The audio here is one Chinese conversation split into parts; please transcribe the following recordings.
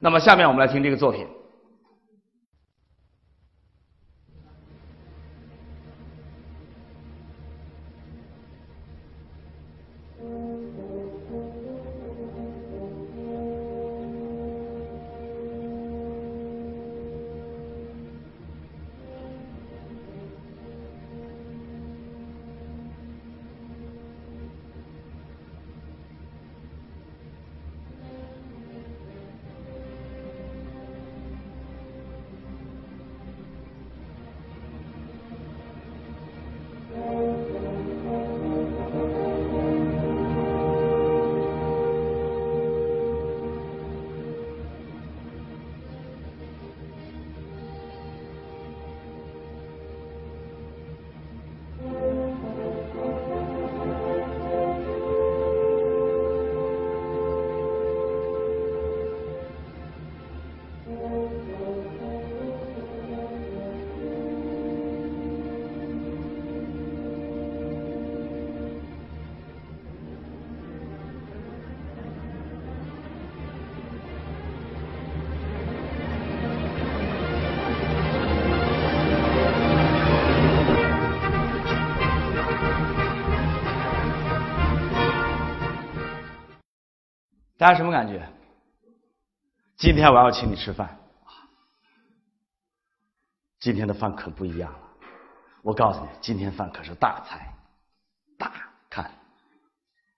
那么下面我们来听这个作品。大家什么感觉？今天我要请你吃饭，今天的饭可不一样了。我告诉你，今天饭可是大菜，大看，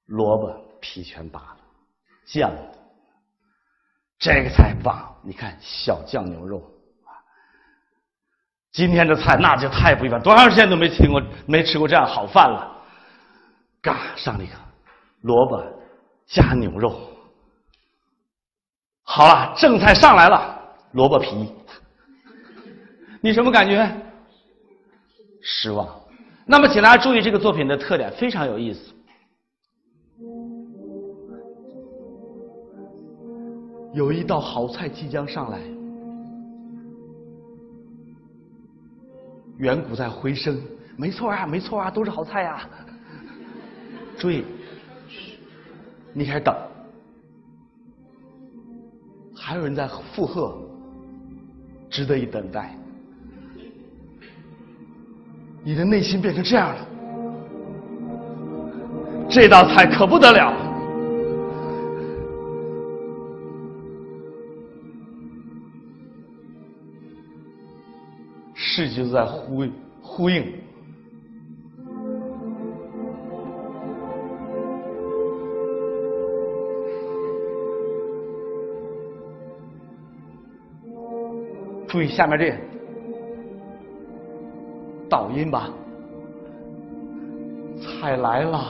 萝卜皮全扒了，酱，这个菜棒！你看小酱牛肉，今天这菜那就太不一般，多长时间都没听过、没吃过这样好饭了。嘎，上了一个萝卜加牛肉。好了，正菜上来了，萝卜皮，你什么感觉？失望。那么，请大家注意这个作品的特点，非常有意思。有一道好菜即将上来，远古在回声，没错啊，没错啊，都是好菜呀。注意，你开始等。还有人在附和，值得一等待。你的内心变成这样了，这道菜可不得了。世界都在呼呼应。注意下面这导音吧，菜来了，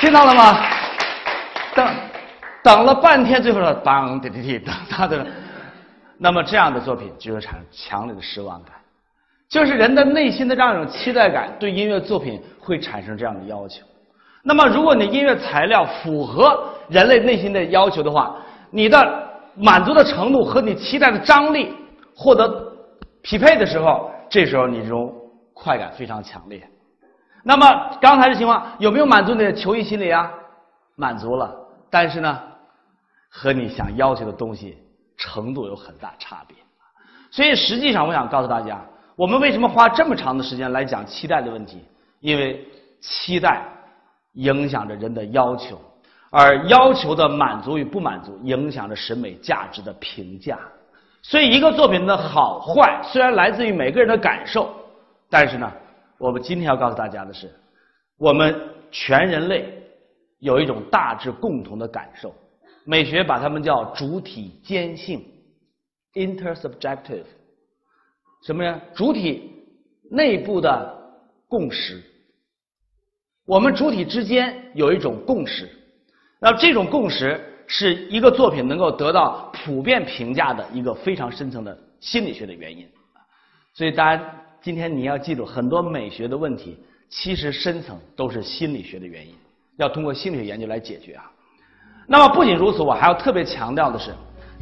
听到了吗？等了半天，最后说当滴滴滴当他的，那么这样的作品就会产生强烈的失望感，就是人的内心的这样一种期待感，对音乐作品会产生这样的要求。那么，如果你音乐材料符合人类内心的要求的话，你的满足的程度和你期待的张力获得匹配的时候，这时候你这种快感非常强烈。那么刚才的情况有没有满足你的求异心理啊？满足了。但是呢，和你想要求的东西程度有很大差别，所以实际上我想告诉大家，我们为什么花这么长的时间来讲期待的问题？因为期待影响着人的要求，而要求的满足与不满足影响着审美价值的评价。所以一个作品的好坏虽然来自于每个人的感受，但是呢，我们今天要告诉大家的是，我们全人类。有一种大致共同的感受，美学把它们叫主体间性 （intersubjective）。什么呀？主体内部的共识。我们主体之间有一种共识，那这种共识是一个作品能够得到普遍评价的一个非常深层的心理学的原因。所以，大家今天你要记住，很多美学的问题其实深层都是心理学的原因，要通过心理学研究来解决啊。那么不仅如此，我还要特别强调的是，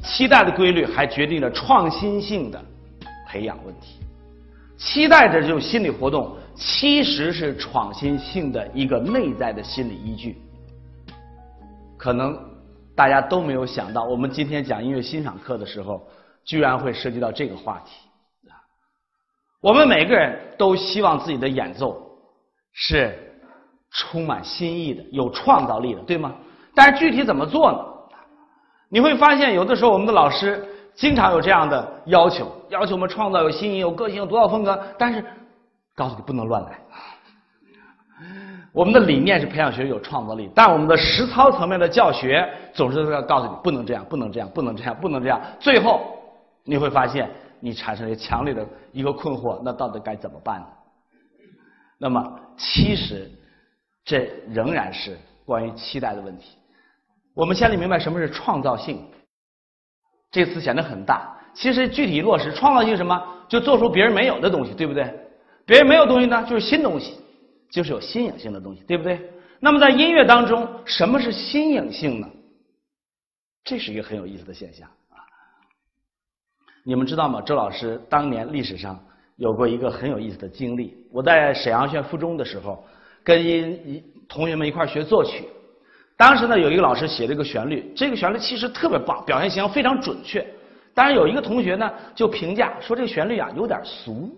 期待的规律还决定了创新性的培养问题。期待的这种心理活动，其实是创新性的一个内在的心理依据。可能大家都没有想到，我们今天讲音乐欣赏课的时候，居然会涉及到这个话题啊。我们每个人都希望自己的演奏是充满新意的、有创造力的，对吗？但是具体怎么做呢？你会发现，有的时候我们的老师经常有这样的要求，要求我们创造有新意、有个性、有独到风格。但是告诉你不能乱来。我们的理念是培养学生有创造力，但我们的实操层面的教学总是要告诉你不能这样、不能这样、不能这样、不能这样。最后你会发现。你产生了强烈的一个困惑，那到底该怎么办呢？那么，其实这仍然是关于期待的问题。我们先得明白什么是创造性，这个词显得很大。其实具体落实，创造性什么？就做出别人没有的东西，对不对？别人没有东西呢，就是新东西，就是有新颖性的东西，对不对？那么在音乐当中，什么是新颖性呢？这是一个很有意思的现象啊。你们知道吗？周老师当年历史上有过一个很有意思的经历。我在沈阳县附中的时候，跟一同学们一块学作曲。当时呢，有一个老师写了一个旋律，这个旋律其实特别棒，表现形象非常准确。但是有一个同学呢，就评价说这个旋律啊有点俗。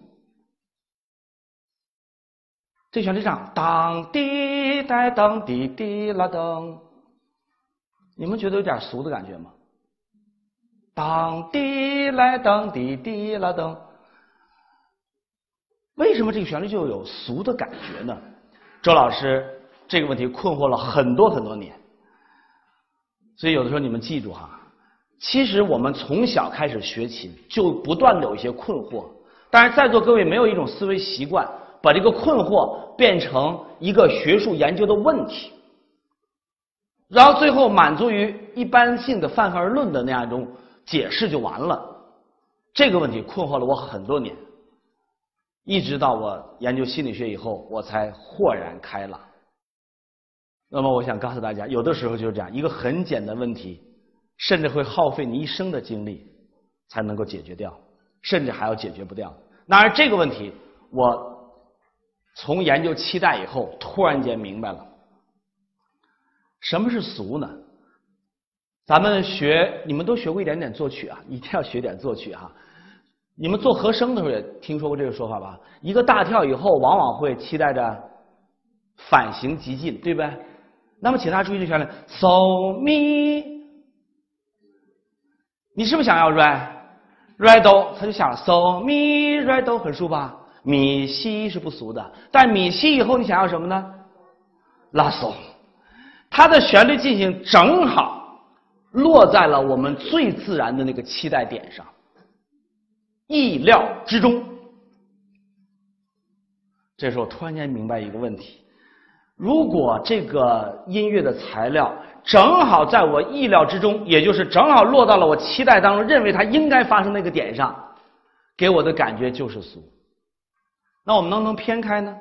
这旋律上当滴答当滴滴啦当，你们觉得有点俗的感觉吗？当滴来当滴滴啦当，为什么这个旋律就有俗的感觉呢？周老师这个问题困惑了很多很多年，所以有的时候你们记住哈，其实我们从小开始学琴，就不断的有一些困惑。但是在座各位没有一种思维习惯，把这个困惑变成一个学术研究的问题，然后最后满足于一般性的泛泛而论的那样一种。解释就完了，这个问题困惑了我很多年，一直到我研究心理学以后，我才豁然开朗。那么，我想告诉大家，有的时候就是这样，一个很简单问题，甚至会耗费你一生的精力才能够解决掉，甚至还要解决不掉。当然，这个问题，我从研究期待以后，突然间明白了，什么是俗呢？咱们学，你们都学过一点点作曲啊，一定要学点作曲哈。你们做和声的时候也听说过这个说法吧？一个大跳以后，往往会期待着反行急进，对不对？那么，请大家注意这旋律，so mi，你是不是想要 re，re do？他就想 so mi re do 很俗吧？咪西是不俗的，但咪西以后你想要什么呢？拉 so，它的旋律进行正好。落在了我们最自然的那个期待点上，意料之中。这时候突然间明白一个问题：如果这个音乐的材料正好在我意料之中，也就是正好落到了我期待当中，认为它应该发生那个点上，给我的感觉就是俗。那我们能不能偏开呢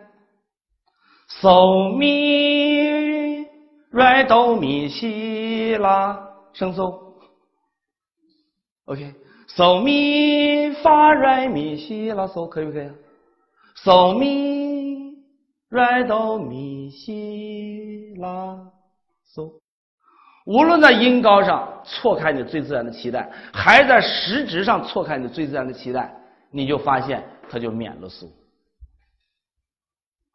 ？So mi re do mi si la。升 so，OK，so mi fa re mi si la so 可以不可以？so mi re do mi si la so，无论在音高上错开你最自然的期待，还在实质上错开你最自然的期待，你就发现它就免了俗。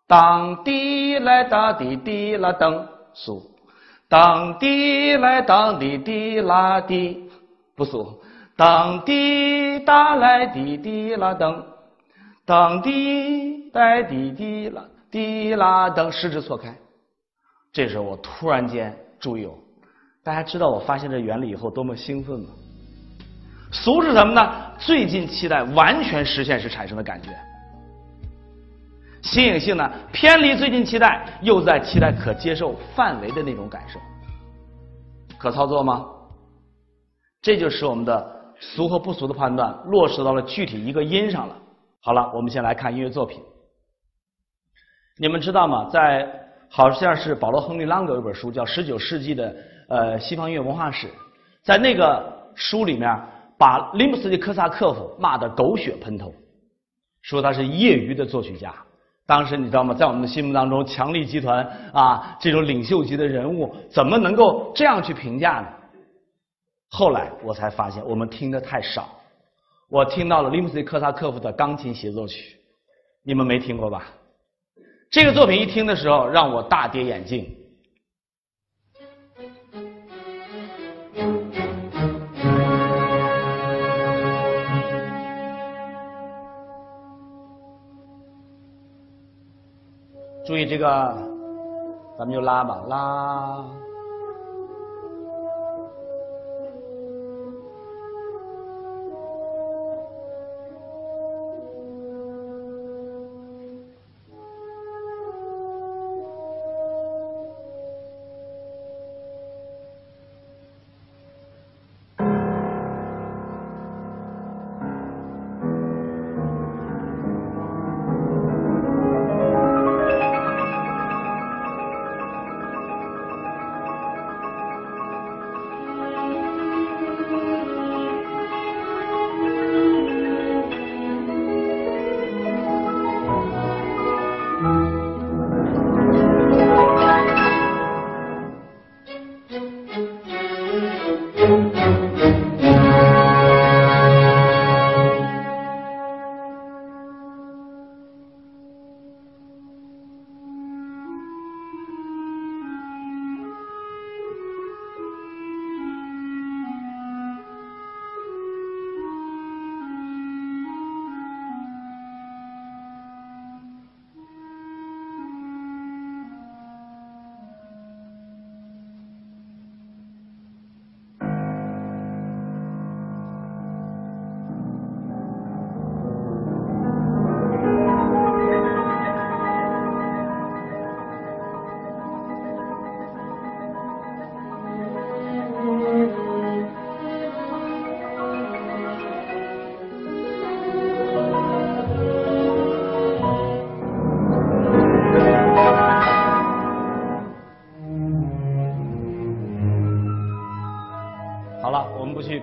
当滴来哒滴滴啦噔俗。当滴来当滴滴啦滴，不俗。当滴答来滴滴啦噔，当滴来滴滴啦滴啦噔，食指错开。这时候我突然间注意哦，大家知道我发现这原理以后多么兴奋吗？俗是什么呢？最近期待完全实现时产生的感觉。新颖性呢，偏离最近期待，又在期待可接受范围的那种感受，可操作吗？这就使我们的俗和不俗的判断落实到了具体一个音上了。好了，我们先来看音乐作品。你们知道吗？在好像是保罗·亨利·朗格有本书叫《十九世纪的呃西方音乐文化史》，在那个书里面把林姆斯基科萨克夫骂得狗血喷头，说他是业余的作曲家。当时你知道吗？在我们的心目当中，强力集团啊这种领袖级的人物，怎么能够这样去评价呢？后来我才发现，我们听的太少。我听到了林姆斯基科萨克夫的钢琴协奏曲，你们没听过吧？这个作品一听的时候，让我大跌眼镜。注意这个，咱们就拉吧，拉。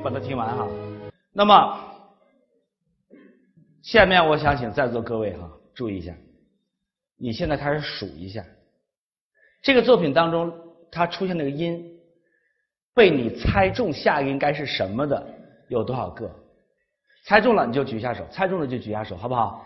把它听完哈，那么下面我想请在座各位哈注意一下，你现在开始数一下，这个作品当中它出现那个音，被你猜中下一个应该是什么的有多少个？猜中了你就举一下手，猜中了就举一下手，好不好？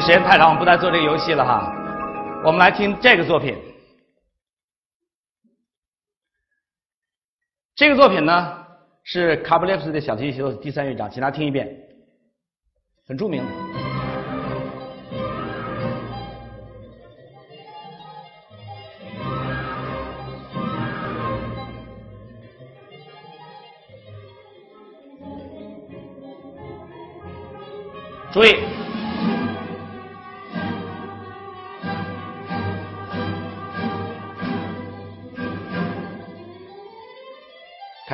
时间太长，我们不再做这个游戏了哈。我们来听这个作品。这个作品呢是卡布列夫斯的小提琴协奏第三乐章，请大家听一遍，很著名。注意。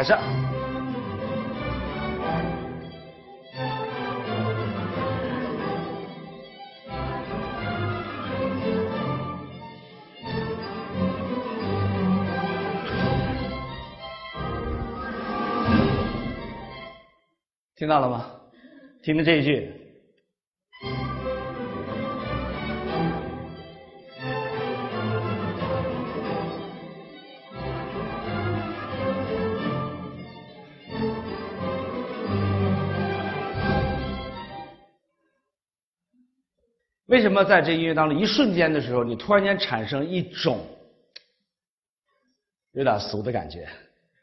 开始，听到了吗？听听这一句。为什么在这音乐当中一瞬间的时候，你突然间产生一种有点俗的感觉。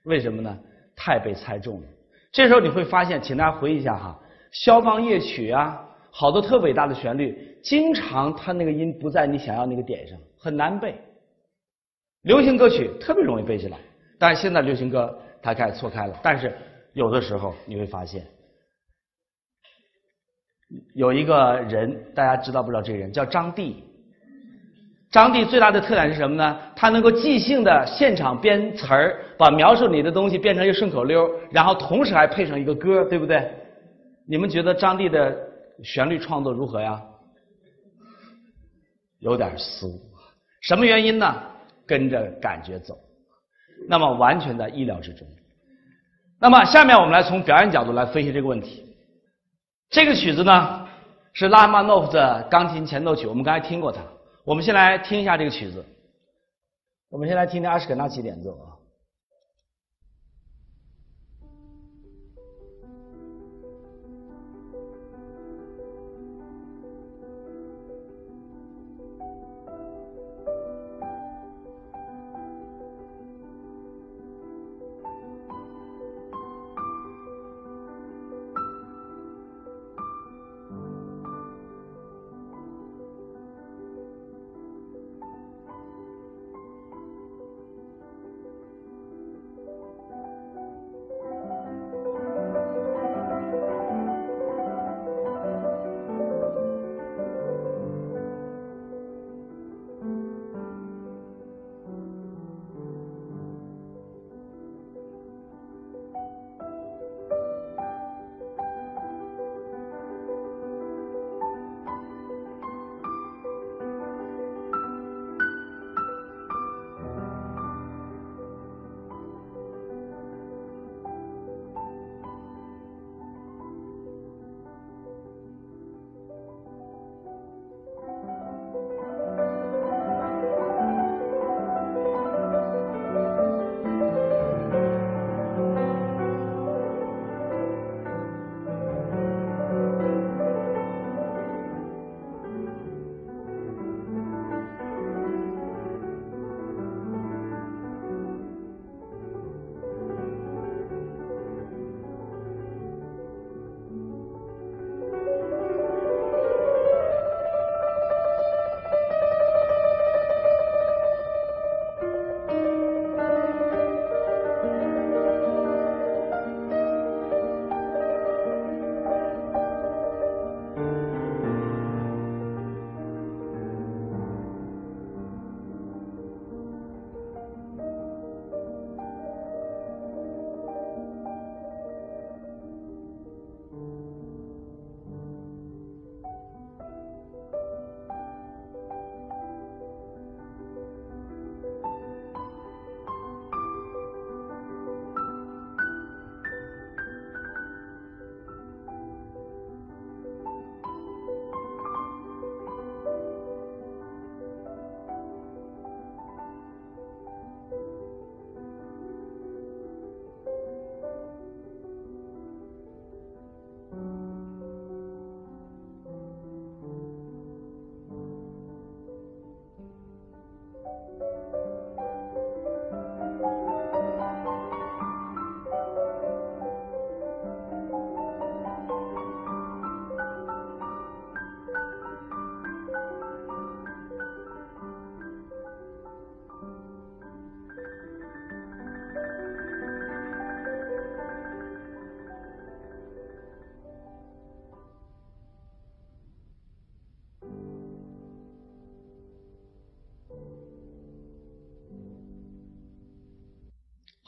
为什么呢？太被猜中了。这时候你会发现，请大家回忆一下哈，《肖邦夜曲》啊，好多特伟大的旋律，经常它那个音不在你想要那个点上，很难背。流行歌曲特别容易背下来，但是现在流行歌它开始错开了。但是有的时候你会发现，有一个人，大家知道不知道这个人叫张帝？张帝最大的特点是什么呢？他能够即兴的现场编词儿，把描述你的东西变成一个顺口溜，然后同时还配上一个歌，对不对？你们觉得张帝的旋律创作如何呀？有点俗，什么原因呢？跟着感觉走，那么完全在意料之中。那么下面我们来从表演角度来分析这个问题。这个曲子呢是拉赫玛诺夫的钢琴前奏曲，我们刚才听过它。我们先来听一下这个曲子。我们先来听听阿什肯纳奇演奏啊。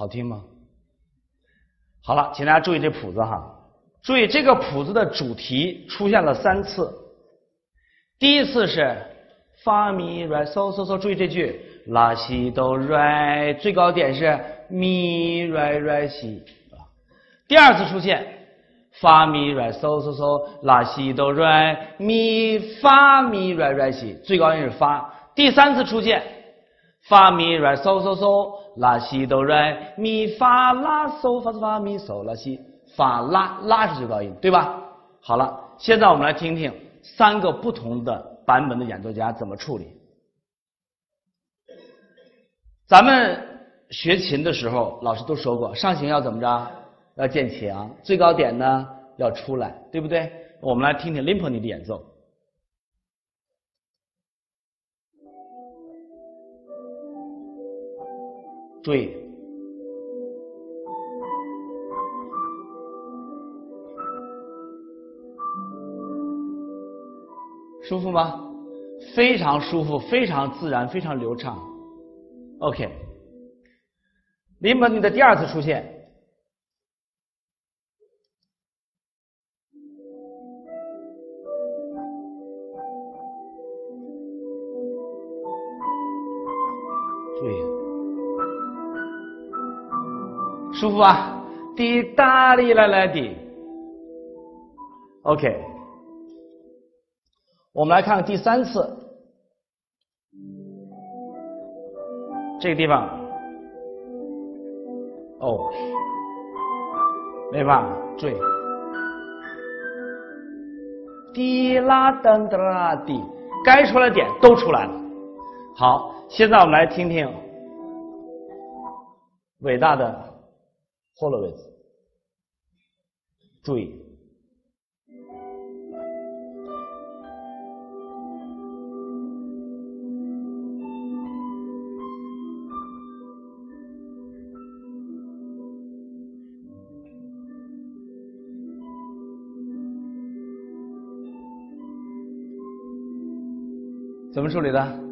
好听吗？好了，请大家注意这谱子哈，注意这个谱子的主题出现了三次。第一次是发咪瑞嗦嗦嗦，注意这句。拉西哆瑞，最高点是咪瑞瑞西。第二次出现发咪瑞嗦嗦嗦，拉西哆瑞咪发咪瑞瑞西，最高音是发。第三次出现发咪瑞嗦嗦嗦。拉西哆来咪发拉嗦发嗦发咪嗦拉西发拉拉是最高音，对吧？好了，现在我们来听听三个不同的版本的演奏家怎么处理。咱们学琴的时候，老师都说过，上行要怎么着？要渐强，最高点呢要出来，对不对？我们来听听 Limponi 的演奏。注意，舒服吗？非常舒服，非常自然，非常流畅。OK，林本你的第二次出现，舒服吧？滴答哩来来滴，OK，我们来看看第三次。这个地方，哦，没办法，注意，滴啦噔噔啦滴，该出来点都出来了。好，现在我们来听听伟大的霍洛维兹，注意。怎么处理的？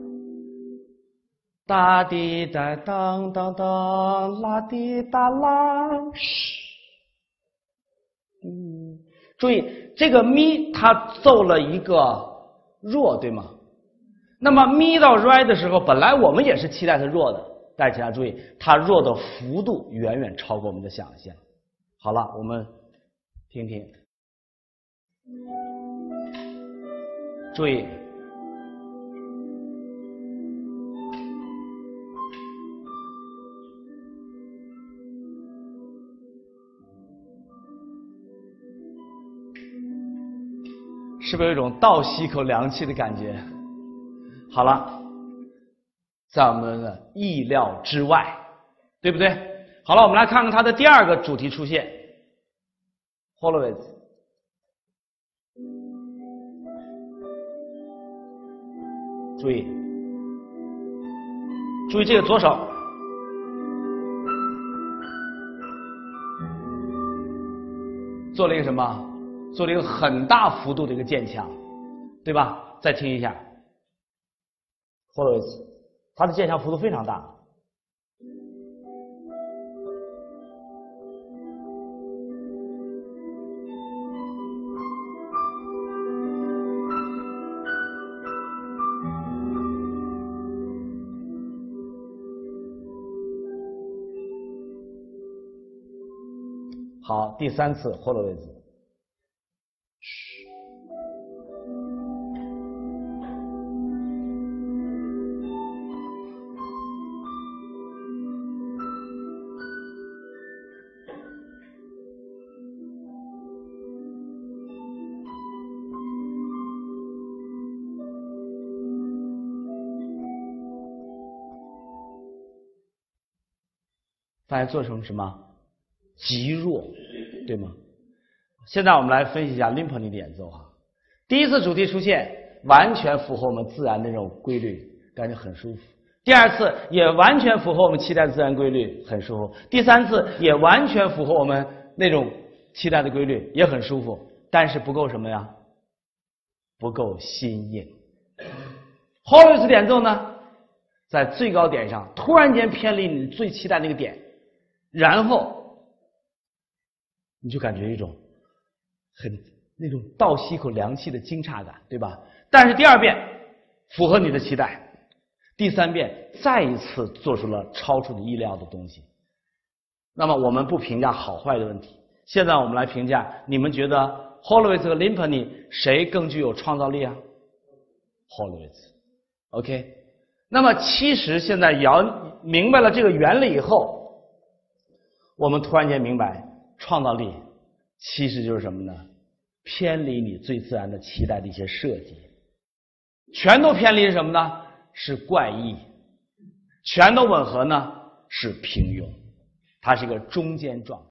哒滴哒当当当，啦滴哒啦，嘘。嗯，注意这个咪，它奏了一个弱，对吗？那么咪到 re 的时候，本来我们也是期待它弱的，但请大家注意，它弱的幅度远远超过我们的想象。好了，我们听听，注意。是不是有一种倒吸一口凉气的感觉？好了，在我们的意料之外，对不对？好了，我们来看看它的第二个主题出现 h o l o w i t z 注意，注意这个左手，做了一个什么？做了一个很大幅度的一个渐强，对吧？再听一下，霍洛维茨，它的渐强幅度非常大。好，第三次霍洛维兹。发现做成什么极弱，对吗？现在我们来分析一下林普尼的演奏哈。第一次主题出现，完全符合我们自然的这种规律，感觉很舒服。第二次也完全符合我们期待的自然规律，很舒服。第三次也完全符合我们那种期待的规律，也很舒服。但是不够什么呀？不够新颖。后一次演奏呢，在最高点上突然间偏离你最期待那个点。然后，你就感觉一种很那种倒吸一口凉气的惊诧感，对吧？但是第二遍符合你的期待，第三遍再一次做出了超出你意料的东西。那么我们不评价好坏的问题，现在我们来评价，你们觉得 Holowitz 和 Limpany 谁更具有创造力啊？Holowitz，OK。那么其实现在姚明白了这个原理以后。我们突然间明白，创造力其实就是什么呢？偏离你最自然的期待的一些设计，全都偏离什么呢？是怪异，全都吻合呢？是平庸，它是一个中间状态。